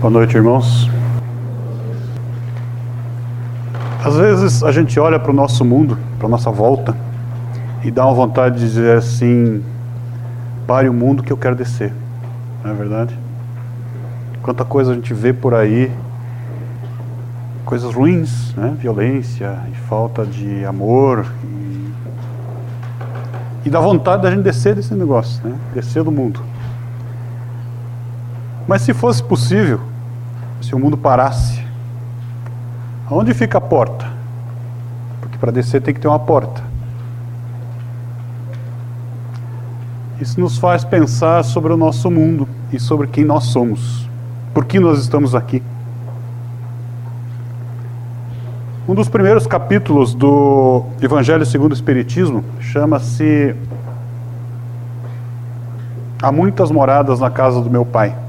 Boa noite, irmãos. Às vezes a gente olha para o nosso mundo, para nossa volta, e dá uma vontade de dizer assim: pare o mundo que eu quero descer. Não é verdade? Quanta coisa a gente vê por aí, coisas ruins, né? violência e falta de amor. E, e dá vontade da gente descer desse negócio, né? descer do mundo. Mas se fosse possível, se o mundo parasse, aonde fica a porta? Porque para descer tem que ter uma porta. Isso nos faz pensar sobre o nosso mundo e sobre quem nós somos. Por que nós estamos aqui? Um dos primeiros capítulos do Evangelho segundo o Espiritismo chama-se Há muitas moradas na casa do meu pai.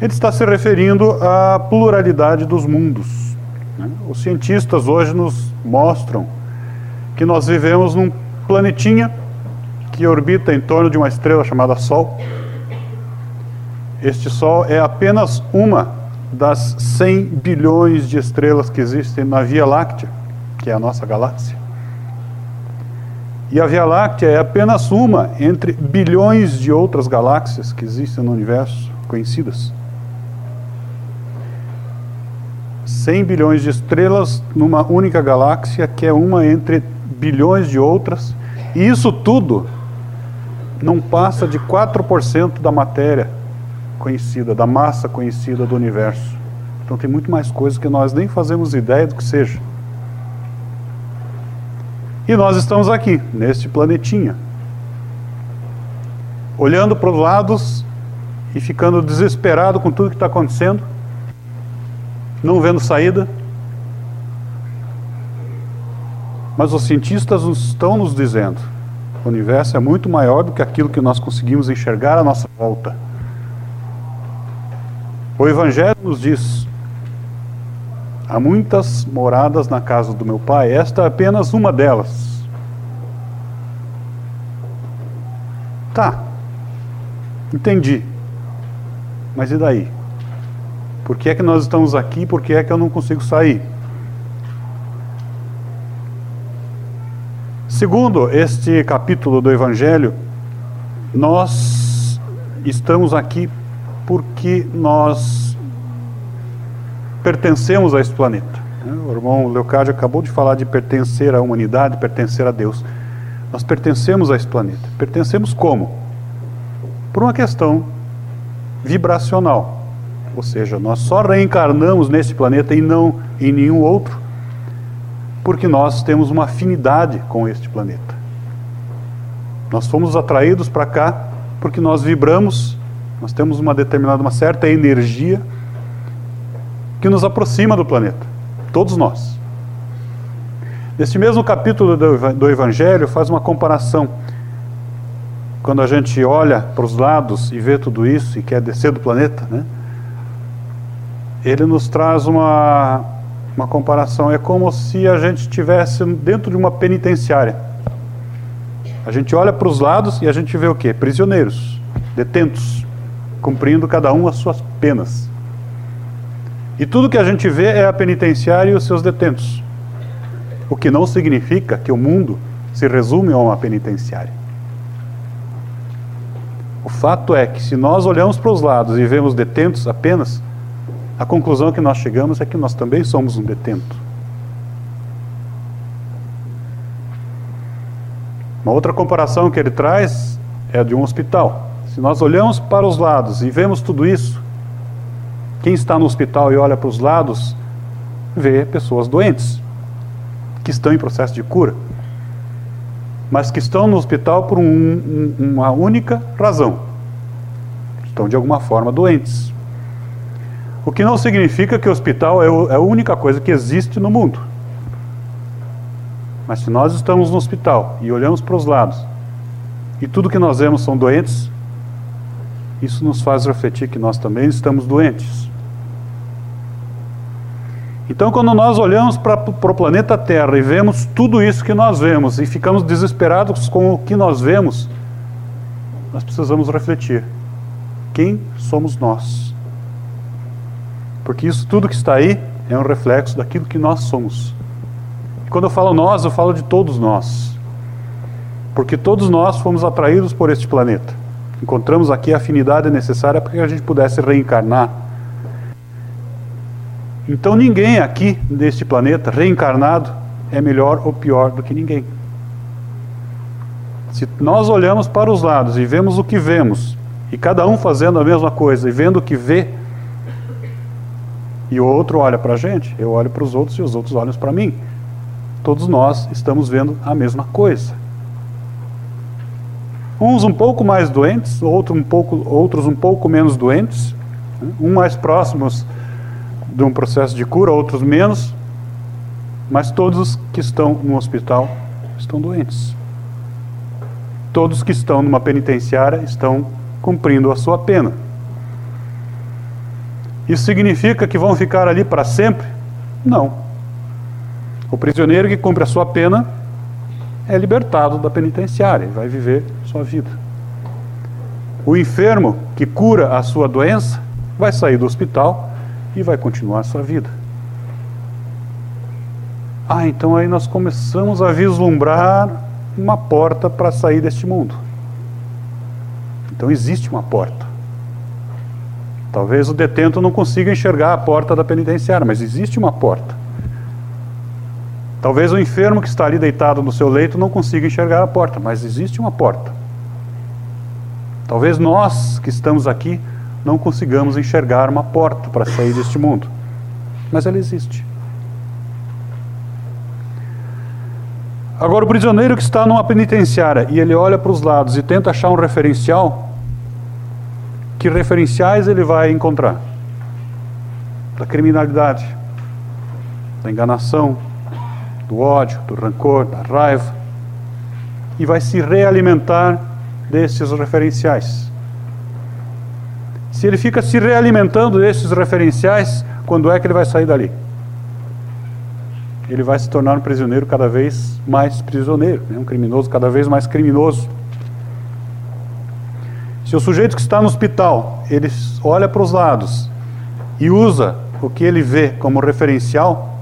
Ele está se referindo à pluralidade dos mundos. Né? Os cientistas hoje nos mostram que nós vivemos num planetinha que orbita em torno de uma estrela chamada Sol. Este Sol é apenas uma das 100 bilhões de estrelas que existem na Via Láctea, que é a nossa galáxia. E a Via Láctea é apenas uma entre bilhões de outras galáxias que existem no universo conhecidas. 100 bilhões de estrelas numa única galáxia, que é uma entre bilhões de outras, e isso tudo não passa de 4% da matéria conhecida, da massa conhecida do universo. Então tem muito mais coisas que nós nem fazemos ideia do que seja. E nós estamos aqui, neste planetinha, olhando para os lados e ficando desesperado com tudo que está acontecendo, não vendo saída. Mas os cientistas estão nos dizendo: o universo é muito maior do que aquilo que nós conseguimos enxergar à nossa volta. O Evangelho nos diz: há muitas moradas na casa do meu pai, esta é apenas uma delas. Tá, entendi. Mas e daí? Por que é que nós estamos aqui? Por que é que eu não consigo sair? Segundo este capítulo do Evangelho, nós estamos aqui porque nós pertencemos a este planeta. O irmão Leocádio acabou de falar de pertencer à humanidade, pertencer a Deus. Nós pertencemos a este planeta. Pertencemos como? Por uma questão vibracional. Ou seja, nós só reencarnamos neste planeta e não em nenhum outro, porque nós temos uma afinidade com este planeta. Nós fomos atraídos para cá porque nós vibramos, nós temos uma determinada, uma certa energia que nos aproxima do planeta, todos nós. Neste mesmo capítulo do Evangelho, faz uma comparação. Quando a gente olha para os lados e vê tudo isso e quer descer do planeta, né? Ele nos traz uma, uma comparação. É como se a gente estivesse dentro de uma penitenciária. A gente olha para os lados e a gente vê o quê? Prisioneiros, detentos, cumprindo cada um as suas penas. E tudo que a gente vê é a penitenciária e os seus detentos. O que não significa que o mundo se resume a uma penitenciária. O fato é que se nós olhamos para os lados e vemos detentos apenas, a conclusão que nós chegamos é que nós também somos um detento. Uma outra comparação que ele traz é a de um hospital. Se nós olhamos para os lados e vemos tudo isso, quem está no hospital e olha para os lados, vê pessoas doentes, que estão em processo de cura, mas que estão no hospital por um, um, uma única razão: estão de alguma forma doentes. O que não significa que o hospital é, é a única coisa que existe no mundo. Mas se nós estamos no hospital e olhamos para os lados e tudo que nós vemos são doentes, isso nos faz refletir que nós também estamos doentes. Então, quando nós olhamos para, para o planeta Terra e vemos tudo isso que nós vemos e ficamos desesperados com o que nós vemos, nós precisamos refletir: quem somos nós? Porque isso tudo que está aí é um reflexo daquilo que nós somos. E quando eu falo nós, eu falo de todos nós. Porque todos nós fomos atraídos por este planeta. Encontramos aqui a afinidade necessária para que a gente pudesse reencarnar. Então ninguém aqui neste planeta reencarnado é melhor ou pior do que ninguém. Se nós olhamos para os lados e vemos o que vemos, e cada um fazendo a mesma coisa e vendo o que vê, e o outro olha para a gente, eu olho para os outros e os outros olham para mim. Todos nós estamos vendo a mesma coisa. Uns um pouco mais doentes, outro um pouco, outros um pouco menos doentes, né? um mais próximos de um processo de cura, outros menos, mas todos que estão no hospital estão doentes. Todos que estão numa penitenciária estão cumprindo a sua pena. Isso significa que vão ficar ali para sempre? Não. O prisioneiro que cumpre a sua pena é libertado da penitenciária, vai viver sua vida. O enfermo que cura a sua doença vai sair do hospital e vai continuar sua vida. Ah, então aí nós começamos a vislumbrar uma porta para sair deste mundo. Então existe uma porta. Talvez o detento não consiga enxergar a porta da penitenciária, mas existe uma porta. Talvez o enfermo que está ali deitado no seu leito não consiga enxergar a porta, mas existe uma porta. Talvez nós que estamos aqui não consigamos enxergar uma porta para sair deste mundo, mas ela existe. Agora, o prisioneiro que está numa penitenciária e ele olha para os lados e tenta achar um referencial, que referenciais ele vai encontrar? Da criminalidade, da enganação, do ódio, do rancor, da raiva, e vai se realimentar desses referenciais. Se ele fica se realimentando desses referenciais, quando é que ele vai sair dali? Ele vai se tornar um prisioneiro cada vez mais prisioneiro, né? um criminoso cada vez mais criminoso. Se o sujeito que está no hospital, ele olha para os lados e usa o que ele vê como referencial,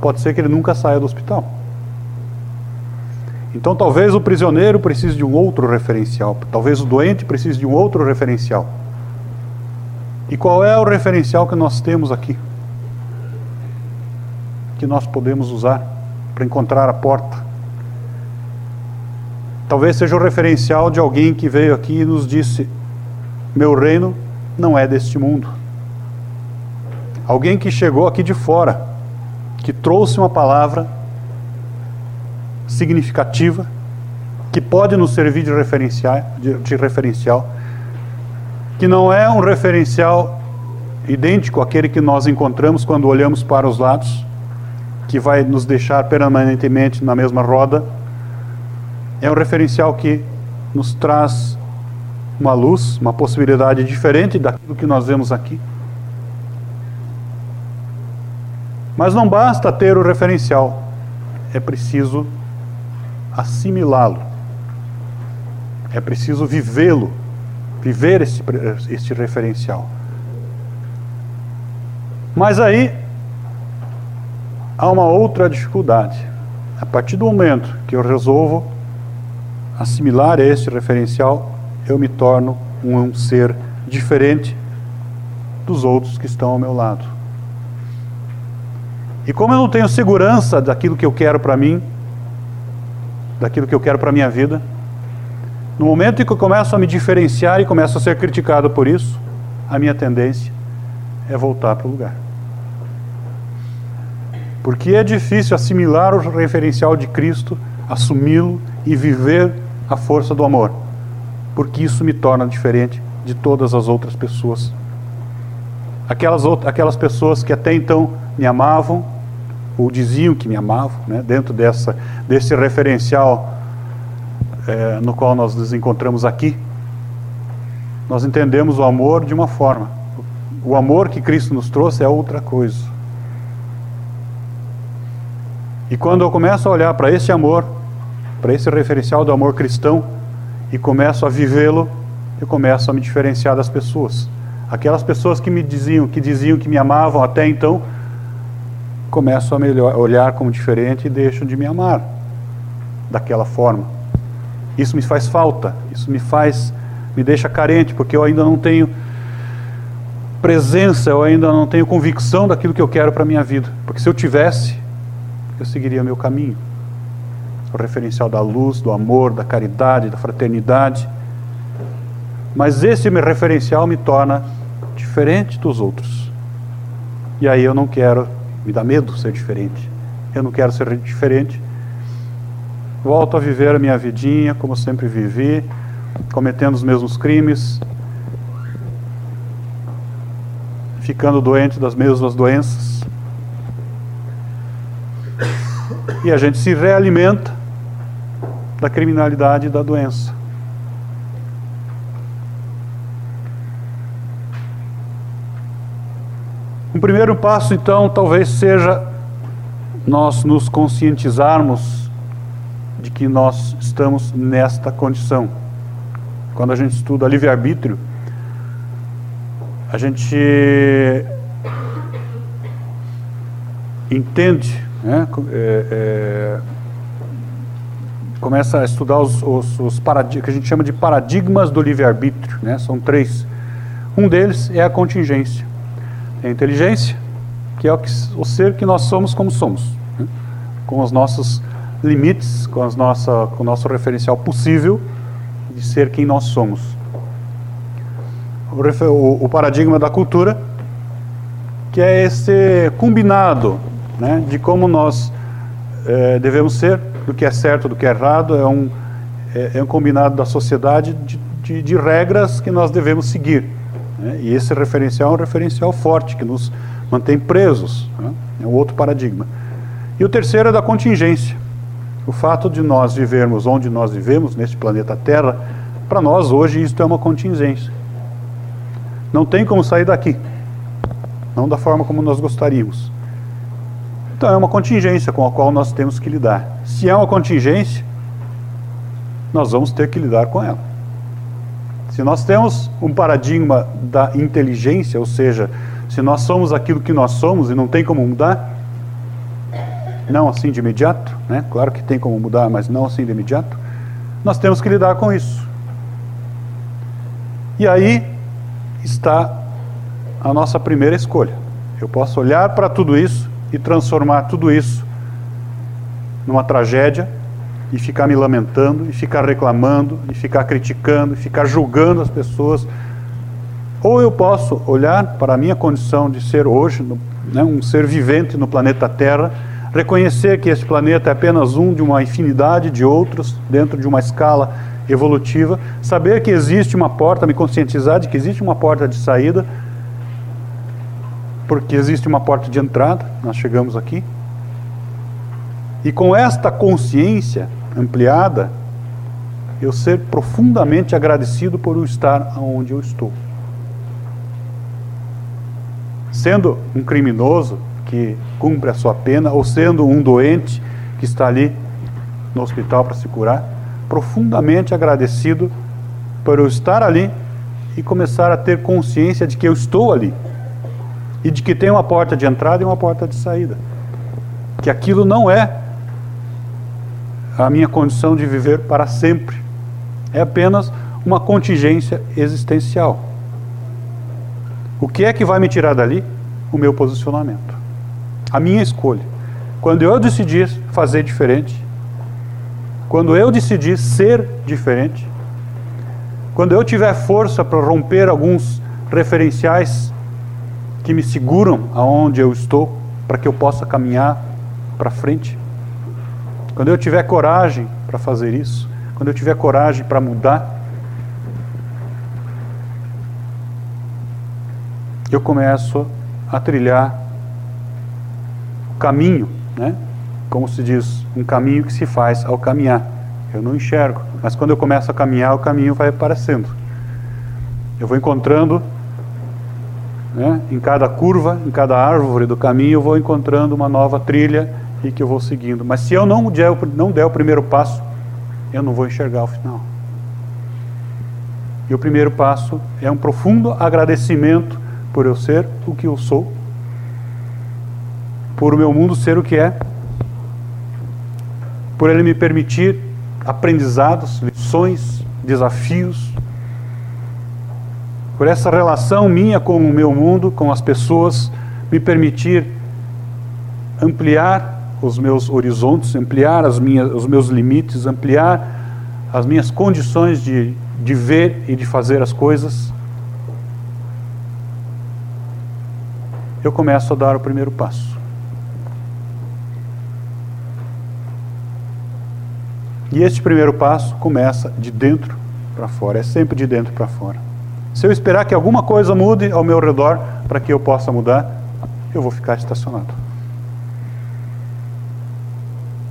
pode ser que ele nunca saia do hospital. Então talvez o prisioneiro precise de um outro referencial, talvez o doente precise de um outro referencial. E qual é o referencial que nós temos aqui? Que nós podemos usar para encontrar a porta Talvez seja o referencial de alguém que veio aqui e nos disse: Meu reino não é deste mundo. Alguém que chegou aqui de fora, que trouxe uma palavra significativa, que pode nos servir de referencial, de, de referencial, que não é um referencial idêntico àquele que nós encontramos quando olhamos para os lados, que vai nos deixar permanentemente na mesma roda é um referencial que nos traz uma luz, uma possibilidade diferente daquilo que nós vemos aqui. Mas não basta ter o referencial, é preciso assimilá-lo, é preciso vivê-lo, viver este, este referencial. Mas aí há uma outra dificuldade. A partir do momento que eu resolvo assimilar este referencial, eu me torno um ser diferente dos outros que estão ao meu lado. E como eu não tenho segurança daquilo que eu quero para mim, daquilo que eu quero para minha vida, no momento em que eu começo a me diferenciar e começo a ser criticado por isso, a minha tendência é voltar para o lugar. Porque é difícil assimilar o referencial de Cristo, assumi-lo e viver a força do amor, porque isso me torna diferente de todas as outras pessoas. Aquelas, outras, aquelas pessoas que até então me amavam, ou diziam que me amavam, né, dentro dessa, desse referencial é, no qual nós nos encontramos aqui, nós entendemos o amor de uma forma. O amor que Cristo nos trouxe é outra coisa. E quando eu começo a olhar para esse amor, para esse referencial do amor cristão e começo a vivê-lo, eu começo a me diferenciar das pessoas. Aquelas pessoas que me diziam, que diziam que me amavam até então, começam a melhor, olhar como diferente e deixam de me amar daquela forma. Isso me faz falta, isso me faz, me deixa carente, porque eu ainda não tenho presença, eu ainda não tenho convicção daquilo que eu quero para a minha vida. Porque se eu tivesse, eu seguiria meu caminho. O referencial da luz, do amor, da caridade, da fraternidade. Mas esse referencial me torna diferente dos outros. E aí eu não quero, me dá medo ser diferente. Eu não quero ser diferente. Volto a viver a minha vidinha como sempre vivi, cometendo os mesmos crimes, ficando doente das mesmas doenças. E a gente se realimenta da criminalidade e da doença. Um primeiro passo, então, talvez seja nós nos conscientizarmos de que nós estamos nesta condição. Quando a gente estuda livre-arbítrio, a gente entende, né, é, é, começa a estudar os, os, os que a gente chama de paradigmas do livre-arbítrio. Né, são três. Um deles é a contingência. É a inteligência, que é o, que, o ser que nós somos como somos, né? com os nossos limites, com, as nossa, com o nosso referencial possível de ser quem nós somos. O, o, o paradigma da cultura, que é esse combinado né, de como nós é, devemos ser, do que é certo, do que é errado, é um, é, é um combinado da sociedade de, de, de regras que nós devemos seguir. Né? E esse referencial é um referencial forte, que nos mantém presos. Né? É um outro paradigma. E o terceiro é da contingência. O fato de nós vivermos onde nós vivemos, neste planeta Terra, para nós hoje isto é uma contingência. Não tem como sair daqui. Não da forma como nós gostaríamos. Então é uma contingência com a qual nós temos que lidar. Se é uma contingência, nós vamos ter que lidar com ela. Se nós temos um paradigma da inteligência, ou seja, se nós somos aquilo que nós somos e não tem como mudar, não assim de imediato, né? claro que tem como mudar, mas não assim de imediato, nós temos que lidar com isso. E aí está a nossa primeira escolha. Eu posso olhar para tudo isso e transformar tudo isso numa tragédia e ficar me lamentando, e ficar reclamando, e ficar criticando, e ficar julgando as pessoas. Ou eu posso olhar para a minha condição de ser hoje, né, um ser vivente no planeta Terra, reconhecer que esse planeta é apenas um de uma infinidade de outros, dentro de uma escala evolutiva, saber que existe uma porta, me conscientizar de que existe uma porta de saída, porque existe uma porta de entrada, nós chegamos aqui. E com esta consciência, ampliada, eu ser profundamente agradecido por eu estar onde eu estou. Sendo um criminoso que cumpre a sua pena, ou sendo um doente que está ali no hospital para se curar, profundamente agradecido por eu estar ali e começar a ter consciência de que eu estou ali e de que tem uma porta de entrada e uma porta de saída. Que aquilo não é a minha condição de viver para sempre. É apenas uma contingência existencial. O que é que vai me tirar dali? O meu posicionamento. A minha escolha. Quando eu decidi fazer diferente, quando eu decidi ser diferente, quando eu tiver força para romper alguns referenciais que me seguram aonde eu estou, para que eu possa caminhar para frente, quando eu tiver coragem para fazer isso, quando eu tiver coragem para mudar, eu começo a trilhar o caminho, né? Como se diz, um caminho que se faz ao caminhar. Eu não enxergo, mas quando eu começo a caminhar, o caminho vai aparecendo. Eu vou encontrando, né, em cada curva, em cada árvore do caminho, eu vou encontrando uma nova trilha e que eu vou seguindo. Mas se eu não der, não der o primeiro passo, eu não vou enxergar o final. E o primeiro passo é um profundo agradecimento por eu ser o que eu sou, por o meu mundo ser o que é, por ele me permitir aprendizados, lições, desafios, por essa relação minha com o meu mundo, com as pessoas, me permitir ampliar os meus horizontes, ampliar as minhas, os meus limites, ampliar as minhas condições de, de ver e de fazer as coisas, eu começo a dar o primeiro passo. E este primeiro passo começa de dentro para fora, é sempre de dentro para fora. Se eu esperar que alguma coisa mude ao meu redor para que eu possa mudar, eu vou ficar estacionado.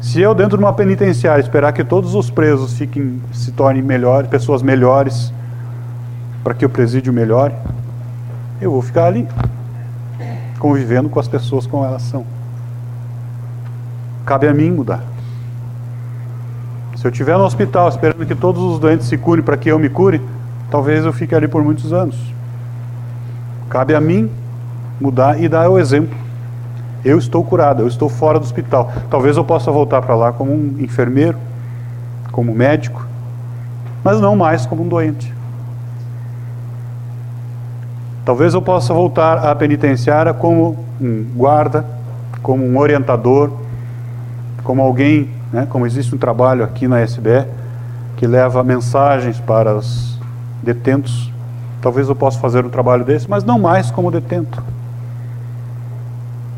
Se eu, dentro de uma penitenciária, esperar que todos os presos fiquem, se tornem melhores, pessoas melhores, para que o presídio melhore, eu vou ficar ali, convivendo com as pessoas como elas são. Cabe a mim mudar. Se eu estiver no hospital esperando que todos os doentes se curem para que eu me cure, talvez eu fique ali por muitos anos. Cabe a mim mudar e dar o exemplo. Eu estou curado, eu estou fora do hospital. Talvez eu possa voltar para lá como um enfermeiro, como médico, mas não mais como um doente. Talvez eu possa voltar à penitenciária como um guarda, como um orientador, como alguém, né, como existe um trabalho aqui na SBE que leva mensagens para os detentos. Talvez eu possa fazer um trabalho desse, mas não mais como detento.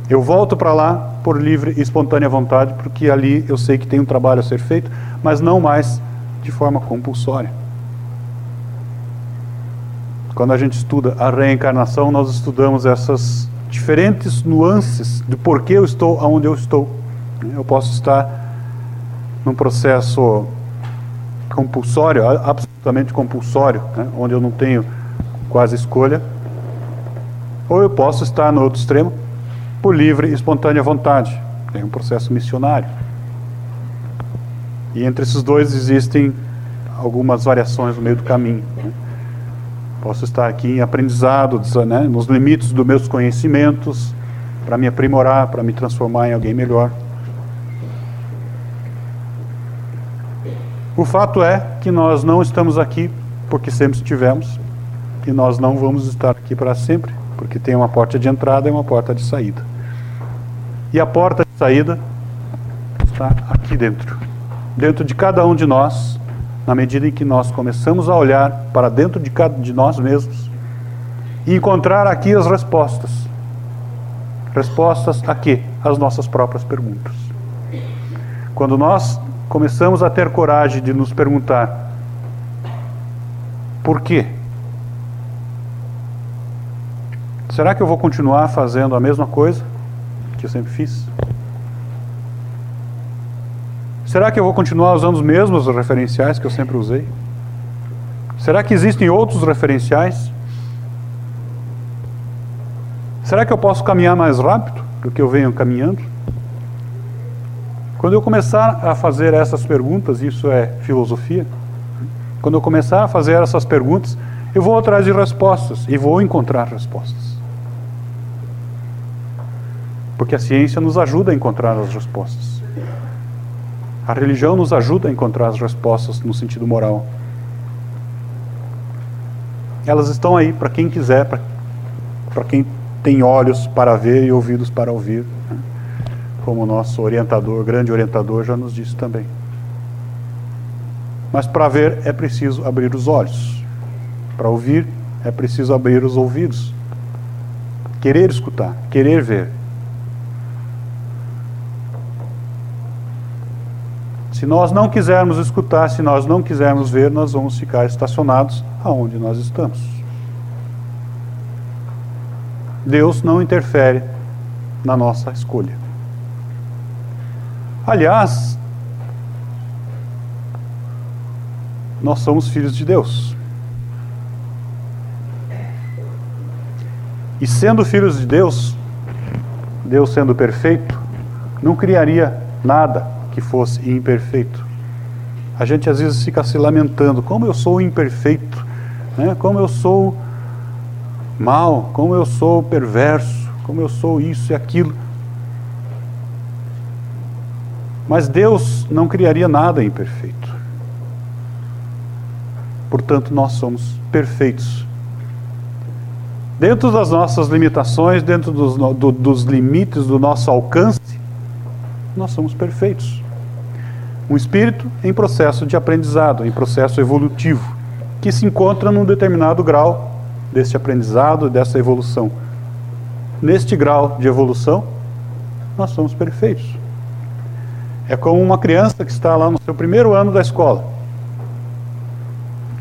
Eu volto para lá por livre e espontânea vontade, porque ali eu sei que tem um trabalho a ser feito, mas não mais de forma compulsória. Quando a gente estuda a reencarnação, nós estudamos essas diferentes nuances do porquê eu estou onde eu estou. Eu posso estar num processo compulsório, absolutamente compulsório, né, onde eu não tenho quase escolha, ou eu posso estar no outro extremo, por livre e espontânea vontade. Tem um processo missionário. E entre esses dois existem algumas variações no meio do caminho. Né? Posso estar aqui em aprendizado, né, nos limites dos meus conhecimentos, para me aprimorar, para me transformar em alguém melhor. O fato é que nós não estamos aqui porque sempre estivemos, e nós não vamos estar aqui para sempre porque tem uma porta de entrada e uma porta de saída. E a porta de saída está aqui dentro. Dentro de cada um de nós, na medida em que nós começamos a olhar para dentro de, cada, de nós mesmos e encontrar aqui as respostas. Respostas a quê? As nossas próprias perguntas. Quando nós começamos a ter coragem de nos perguntar por quê? Será que eu vou continuar fazendo a mesma coisa que eu sempre fiz? Será que eu vou continuar usando os mesmos referenciais que eu sempre usei? Será que existem outros referenciais? Será que eu posso caminhar mais rápido do que eu venho caminhando? Quando eu começar a fazer essas perguntas, isso é filosofia, quando eu começar a fazer essas perguntas, eu vou atrás de respostas e vou encontrar respostas. Porque a ciência nos ajuda a encontrar as respostas. A religião nos ajuda a encontrar as respostas no sentido moral. Elas estão aí para quem quiser, para quem tem olhos para ver e ouvidos para ouvir. Né? Como nosso orientador, grande orientador, já nos disse também. Mas para ver é preciso abrir os olhos. Para ouvir é preciso abrir os ouvidos. Querer escutar, querer ver. Se nós não quisermos escutar, se nós não quisermos ver, nós vamos ficar estacionados aonde nós estamos. Deus não interfere na nossa escolha. Aliás, nós somos filhos de Deus. E sendo filhos de Deus, Deus sendo perfeito, não criaria nada que fosse imperfeito. A gente às vezes fica se lamentando, como eu sou imperfeito, né? como eu sou mal, como eu sou perverso, como eu sou isso e aquilo. Mas Deus não criaria nada imperfeito. Portanto, nós somos perfeitos. Dentro das nossas limitações, dentro dos, do, dos limites do nosso alcance, nós somos perfeitos. Um espírito em processo de aprendizado, em processo evolutivo, que se encontra num determinado grau desse aprendizado, dessa evolução. Neste grau de evolução, nós somos perfeitos. É como uma criança que está lá no seu primeiro ano da escola.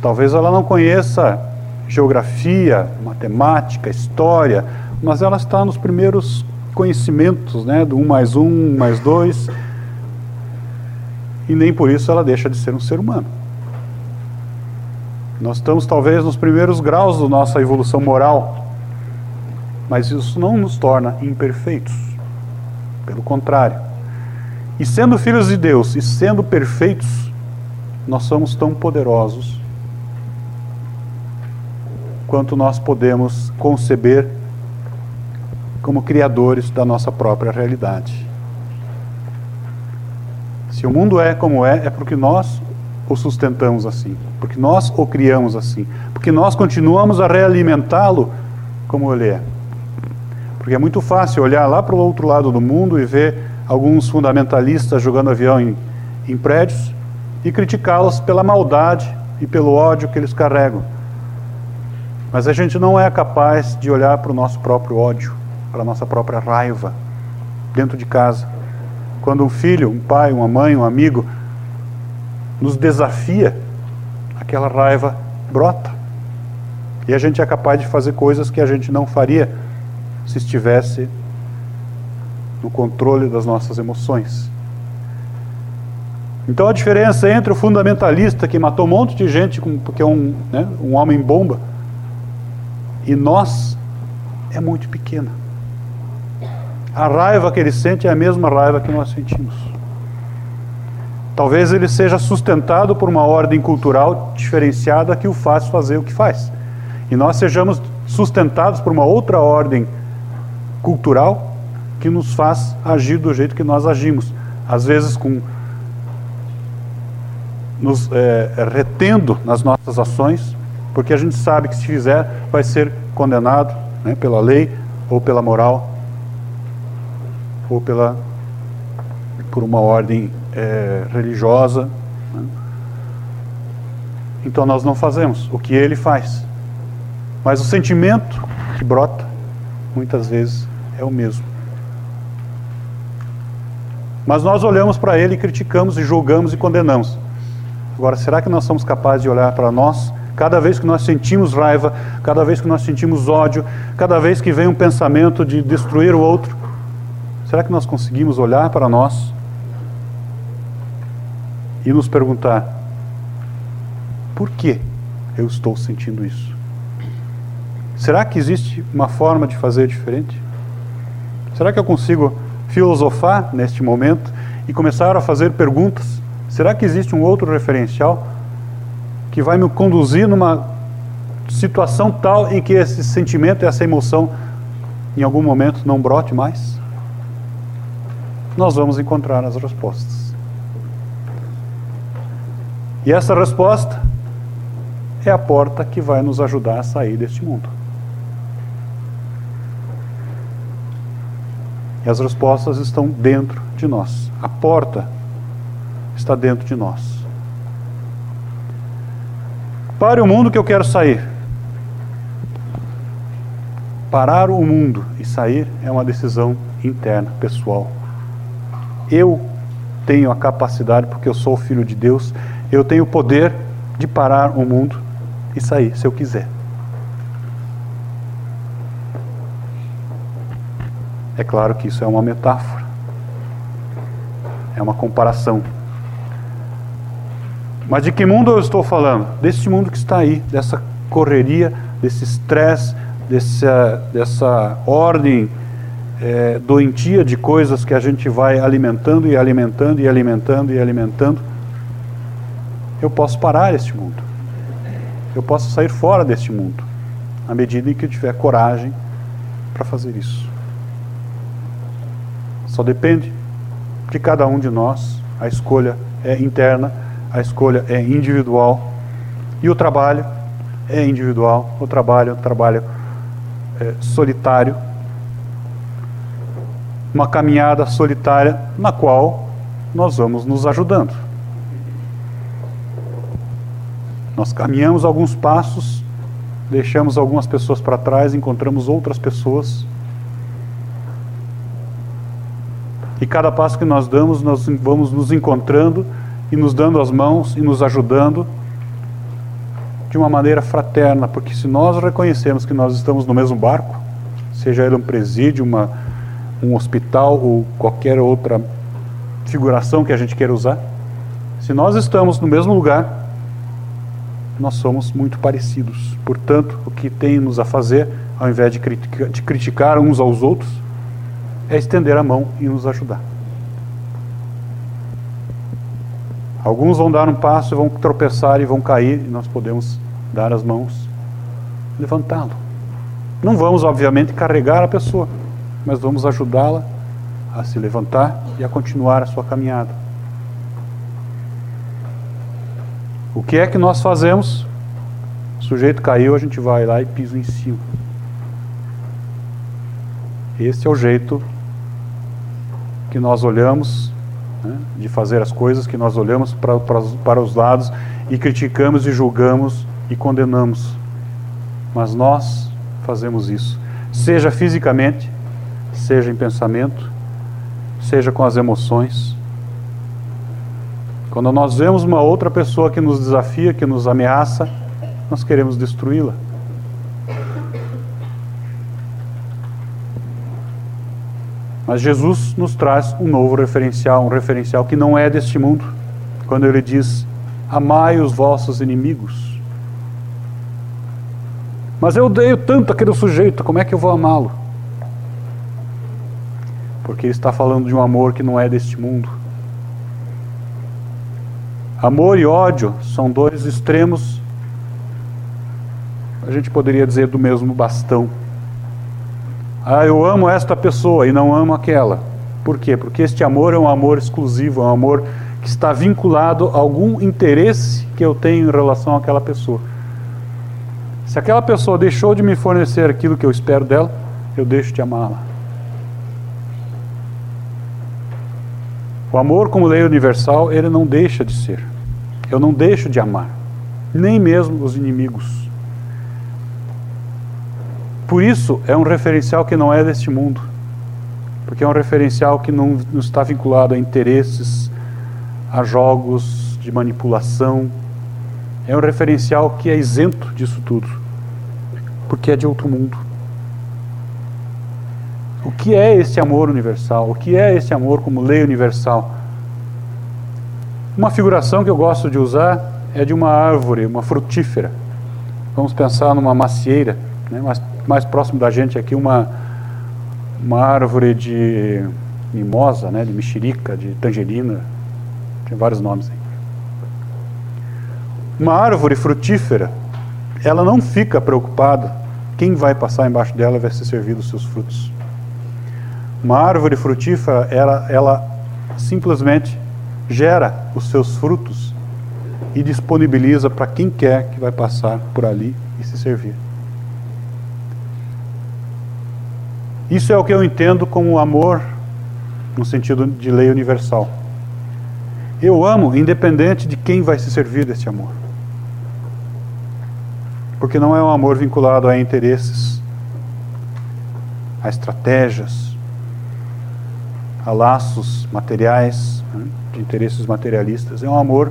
Talvez ela não conheça geografia, matemática, história, mas ela está nos primeiros conhecimentos, né, do 1 mais 1, 1 mais 2, e nem por isso ela deixa de ser um ser humano. Nós estamos talvez nos primeiros graus da nossa evolução moral, mas isso não nos torna imperfeitos. Pelo contrário. E sendo filhos de Deus e sendo perfeitos, nós somos tão poderosos quanto nós podemos conceber como criadores da nossa própria realidade. Se o mundo é como é, é porque nós o sustentamos assim, porque nós o criamos assim, porque nós continuamos a realimentá-lo como ele é. Porque é muito fácil olhar lá para o outro lado do mundo e ver alguns fundamentalistas jogando avião em, em prédios e criticá-los pela maldade e pelo ódio que eles carregam. Mas a gente não é capaz de olhar para o nosso próprio ódio, para a nossa própria raiva dentro de casa. Quando um filho, um pai, uma mãe, um amigo nos desafia, aquela raiva brota. E a gente é capaz de fazer coisas que a gente não faria se estivesse no controle das nossas emoções. Então a diferença entre o fundamentalista que matou um monte de gente porque é um, né, um homem bomba e nós é muito pequena. A raiva que ele sente é a mesma raiva que nós sentimos. Talvez ele seja sustentado por uma ordem cultural diferenciada que o faz fazer o que faz. E nós sejamos sustentados por uma outra ordem cultural que nos faz agir do jeito que nós agimos. Às vezes com nos é, retendo nas nossas ações, porque a gente sabe que se fizer vai ser condenado né, pela lei ou pela moral ou pela por uma ordem é, religiosa. Né? Então nós não fazemos o que ele faz. Mas o sentimento que brota, muitas vezes, é o mesmo. Mas nós olhamos para ele e criticamos e julgamos e condenamos. Agora, será que nós somos capazes de olhar para nós? Cada vez que nós sentimos raiva, cada vez que nós sentimos ódio, cada vez que vem um pensamento de destruir o outro, será que nós conseguimos olhar para nós e nos perguntar: por que eu estou sentindo isso? Será que existe uma forma de fazer diferente? Será que eu consigo filosofar neste momento e começar a fazer perguntas? Será que existe um outro referencial que vai me conduzir numa situação tal em que esse sentimento, essa emoção, em algum momento não brote mais? Nós vamos encontrar as respostas. E essa resposta é a porta que vai nos ajudar a sair deste mundo. E as respostas estão dentro de nós. A porta está dentro de nós. Pare o mundo que eu quero sair. Parar o mundo e sair é uma decisão interna, pessoal. Eu tenho a capacidade, porque eu sou filho de Deus, eu tenho o poder de parar o mundo e sair, se eu quiser. É claro que isso é uma metáfora, é uma comparação. Mas de que mundo eu estou falando? Desse mundo que está aí, dessa correria, desse estresse, dessa, dessa ordem é, doentia de coisas que a gente vai alimentando e alimentando e alimentando e alimentando eu posso parar este mundo. eu possa sair fora deste mundo, à medida em que eu tiver coragem para fazer isso. Só depende de cada um de nós, a escolha é interna, a escolha é individual e o trabalho é individual, o trabalho é um trabalho é, solitário, uma caminhada solitária na qual nós vamos nos ajudando. Nós caminhamos alguns passos, deixamos algumas pessoas para trás, encontramos outras pessoas. E cada passo que nós damos, nós vamos nos encontrando e nos dando as mãos e nos ajudando de uma maneira fraterna, porque se nós reconhecemos que nós estamos no mesmo barco, seja ele um presídio, uma, um hospital ou qualquer outra figuração que a gente queira usar, se nós estamos no mesmo lugar, nós somos muito parecidos. Portanto, o que tem-nos a fazer, ao invés de, de criticar uns aos outros, é estender a mão e nos ajudar. Alguns vão dar um passo e vão tropeçar e vão cair, e nós podemos dar as mãos, levantá-lo. Não vamos, obviamente, carregar a pessoa, mas vamos ajudá-la a se levantar e a continuar a sua caminhada. O que é que nós fazemos? O sujeito caiu, a gente vai lá e pisa em cima. Esse é o jeito que nós olhamos né, de fazer as coisas, que nós olhamos para, para, para os lados e criticamos e julgamos e condenamos. Mas nós fazemos isso, seja fisicamente, seja em pensamento, seja com as emoções. Quando nós vemos uma outra pessoa que nos desafia, que nos ameaça, nós queremos destruí-la. Mas Jesus nos traz um novo referencial, um referencial que não é deste mundo, quando ele diz: Amai os vossos inimigos. Mas eu odeio tanto aquele sujeito, como é que eu vou amá-lo? Porque ele está falando de um amor que não é deste mundo. Amor e ódio são dois extremos, a gente poderia dizer, do mesmo bastão. Ah, eu amo esta pessoa e não amo aquela. Por quê? Porque este amor é um amor exclusivo, é um amor que está vinculado a algum interesse que eu tenho em relação àquela pessoa. Se aquela pessoa deixou de me fornecer aquilo que eu espero dela, eu deixo de amá-la. O amor como lei universal, ele não deixa de ser. Eu não deixo de amar, nem mesmo os inimigos. Por isso, é um referencial que não é deste mundo. Porque é um referencial que não, não está vinculado a interesses, a jogos de manipulação. É um referencial que é isento disso tudo. Porque é de outro mundo. O que é esse amor universal? O que é esse amor como lei universal? Uma figuração que eu gosto de usar é de uma árvore, uma frutífera. Vamos pensar numa macieira, né? mais, mais próximo da gente aqui, uma, uma árvore de mimosa, né? de mexerica, de tangerina, tem vários nomes aí. Uma árvore frutífera, ela não fica preocupada quem vai passar embaixo dela vai ser servido os seus frutos. Uma árvore frutífera, ela, ela simplesmente gera os seus frutos e disponibiliza para quem quer que vai passar por ali e se servir. Isso é o que eu entendo como amor no sentido de lei universal. Eu amo independente de quem vai se servir desse amor. Porque não é um amor vinculado a interesses, a estratégias, a laços materiais, né? de interesses materialistas. É um amor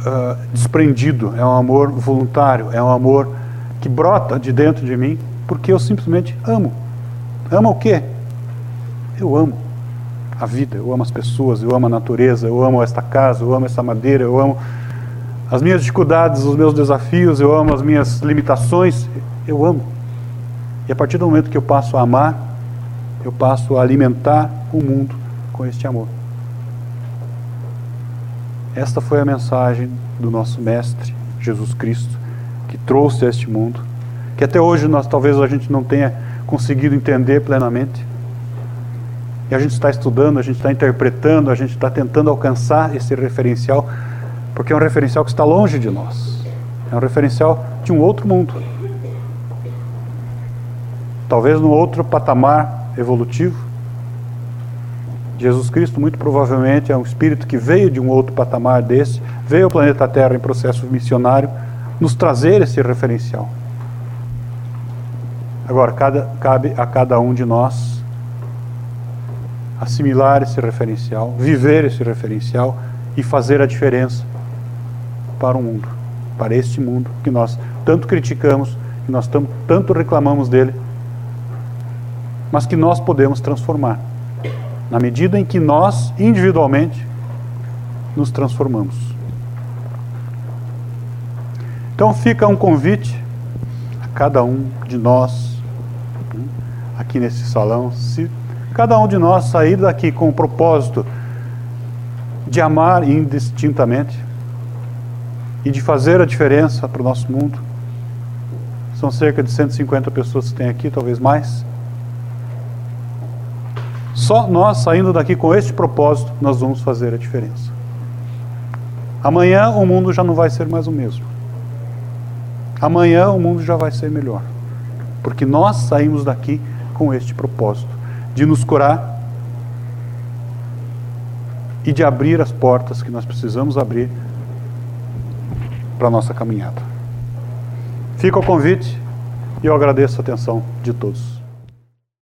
uh, desprendido, é um amor voluntário, é um amor que brota de dentro de mim porque eu simplesmente amo. Amo o quê? Eu amo a vida, eu amo as pessoas, eu amo a natureza, eu amo esta casa, eu amo essa madeira, eu amo as minhas dificuldades, os meus desafios, eu amo as minhas limitações, eu amo. E a partir do momento que eu passo a amar, eu passo a alimentar o mundo com este amor. Esta foi a mensagem do nosso Mestre Jesus Cristo, que trouxe a este mundo, que até hoje nós talvez a gente não tenha conseguido entender plenamente. E a gente está estudando, a gente está interpretando, a gente está tentando alcançar esse referencial, porque é um referencial que está longe de nós. É um referencial de um outro mundo. Talvez num outro patamar evolutivo. Jesus Cristo, muito provavelmente, é um espírito que veio de um outro patamar desse, veio ao planeta Terra em processo missionário, nos trazer esse referencial. Agora, cada, cabe a cada um de nós assimilar esse referencial, viver esse referencial e fazer a diferença para o mundo, para este mundo que nós tanto criticamos, que nós tanto reclamamos dele, mas que nós podemos transformar, na medida em que nós, individualmente, nos transformamos. Então fica um convite a cada um de nós aqui nesse salão, se cada um de nós sair daqui com o propósito de amar indistintamente e de fazer a diferença para o nosso mundo, são cerca de 150 pessoas que tem aqui, talvez mais. Só nós saindo daqui com este propósito, nós vamos fazer a diferença. Amanhã o mundo já não vai ser mais o mesmo. Amanhã o mundo já vai ser melhor. Porque nós saímos daqui com este propósito de nos curar e de abrir as portas que nós precisamos abrir para a nossa caminhada. Fica o convite e eu agradeço a atenção de todos.